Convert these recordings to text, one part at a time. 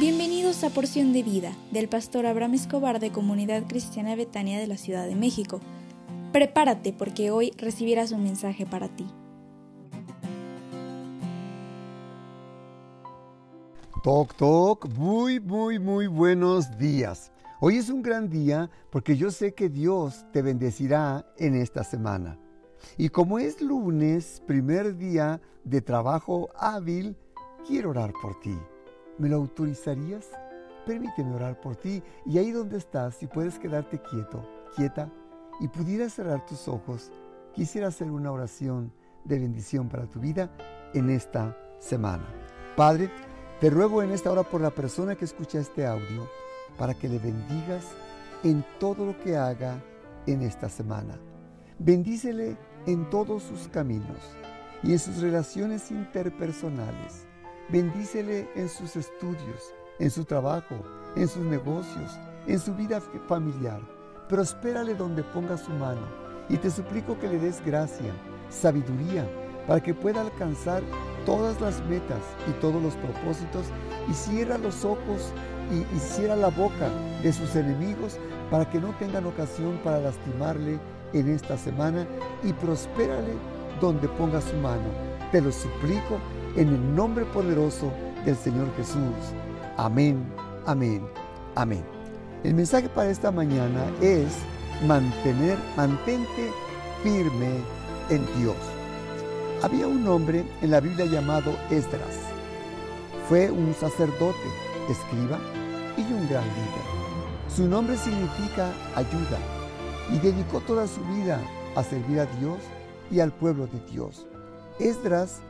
Bienvenidos a Porción de Vida del pastor Abraham Escobar de Comunidad Cristiana Betania de la Ciudad de México. Prepárate porque hoy recibirás un mensaje para ti. Toc, toc, muy, muy, muy buenos días. Hoy es un gran día porque yo sé que Dios te bendecirá en esta semana. Y como es lunes, primer día de trabajo hábil, quiero orar por ti. ¿Me lo autorizarías? Permíteme orar por ti y ahí donde estás, si puedes quedarte quieto, quieta y pudieras cerrar tus ojos, quisiera hacer una oración de bendición para tu vida en esta semana. Padre, te ruego en esta hora por la persona que escucha este audio, para que le bendigas en todo lo que haga en esta semana. Bendícele en todos sus caminos y en sus relaciones interpersonales Bendícele en sus estudios, en su trabajo, en sus negocios, en su vida familiar. Prospérale donde ponga su mano. Y te suplico que le des gracia, sabiduría, para que pueda alcanzar todas las metas y todos los propósitos y cierra los ojos y, y cierra la boca de sus enemigos para que no tengan ocasión para lastimarle en esta semana y prospérale donde ponga su mano. Te lo suplico en el nombre poderoso del Señor Jesús. Amén, amén, amén. El mensaje para esta mañana es mantener, mantente firme en Dios. Había un hombre en la Biblia llamado Esdras. Fue un sacerdote, escriba y un gran líder. Su nombre significa ayuda y dedicó toda su vida a servir a Dios y al pueblo de Dios. Esdras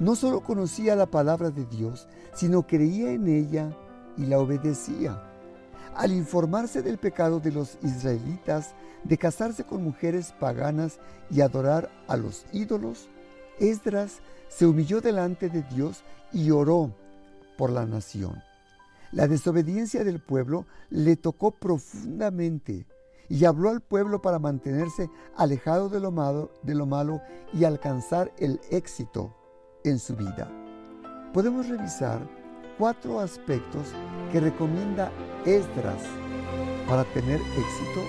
no solo conocía la palabra de Dios, sino creía en ella y la obedecía. Al informarse del pecado de los israelitas de casarse con mujeres paganas y adorar a los ídolos, Esdras se humilló delante de Dios y oró por la nación. La desobediencia del pueblo le tocó profundamente y habló al pueblo para mantenerse alejado de lo malo, de lo malo y alcanzar el éxito en su vida. Podemos revisar cuatro aspectos que recomienda Esdras para tener éxito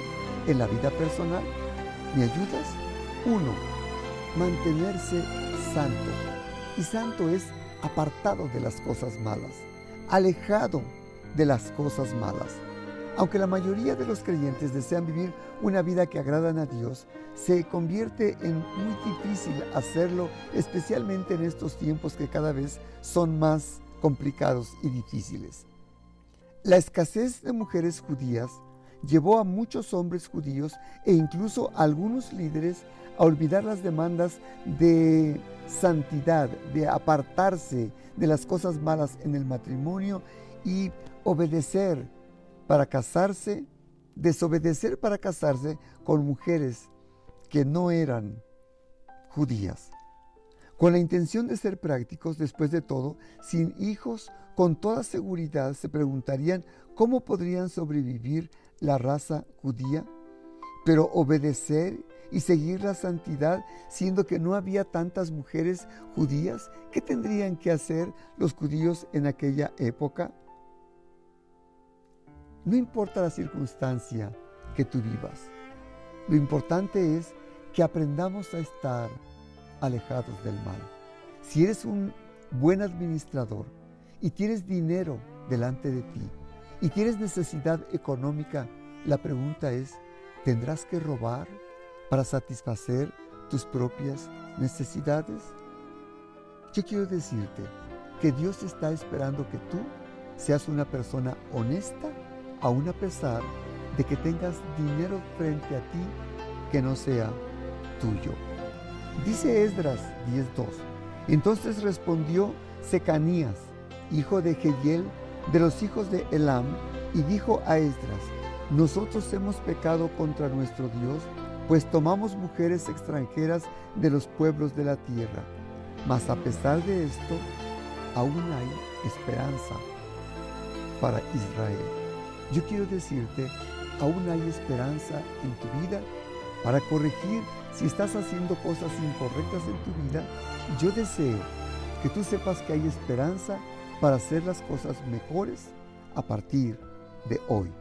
en la vida personal. ¿Me ayudas? Uno, mantenerse santo. Y santo es apartado de las cosas malas, alejado de las cosas malas. Aunque la mayoría de los creyentes desean vivir una vida que agradan a Dios, se convierte en muy difícil hacerlo, especialmente en estos tiempos que cada vez son más complicados y difíciles. La escasez de mujeres judías llevó a muchos hombres judíos e incluso a algunos líderes a olvidar las demandas de santidad, de apartarse de las cosas malas en el matrimonio y obedecer para casarse, desobedecer para casarse con mujeres que no eran judías. Con la intención de ser prácticos, después de todo, sin hijos, con toda seguridad se preguntarían cómo podrían sobrevivir la raza judía, pero obedecer y seguir la santidad, siendo que no había tantas mujeres judías, ¿qué tendrían que hacer los judíos en aquella época? No importa la circunstancia que tú vivas. Lo importante es que aprendamos a estar alejados del mal. Si eres un buen administrador y tienes dinero delante de ti y tienes necesidad económica, la pregunta es, ¿tendrás que robar para satisfacer tus propias necesidades? Yo quiero decirte que Dios está esperando que tú seas una persona honesta aun a pesar de que tengas dinero frente a ti que no sea tuyo. Dice Esdras 10.2. Entonces respondió Secanías, hijo de Jehiel, de los hijos de Elam, y dijo a Esdras, nosotros hemos pecado contra nuestro Dios, pues tomamos mujeres extranjeras de los pueblos de la tierra. Mas a pesar de esto, aún hay esperanza para Israel. Yo quiero decirte, aún hay esperanza en tu vida para corregir si estás haciendo cosas incorrectas en tu vida. Yo deseo que tú sepas que hay esperanza para hacer las cosas mejores a partir de hoy.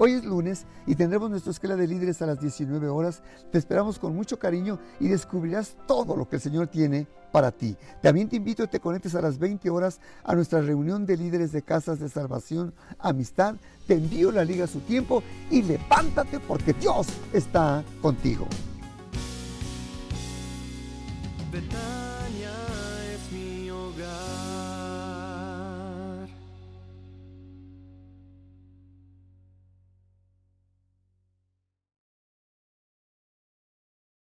Hoy es lunes y tendremos nuestra escuela de líderes a las 19 horas. Te esperamos con mucho cariño y descubrirás todo lo que el Señor tiene para ti. También te invito a que te conectes a las 20 horas a nuestra reunión de líderes de casas de salvación, amistad. Te envío la liga a su tiempo y levántate porque Dios está contigo.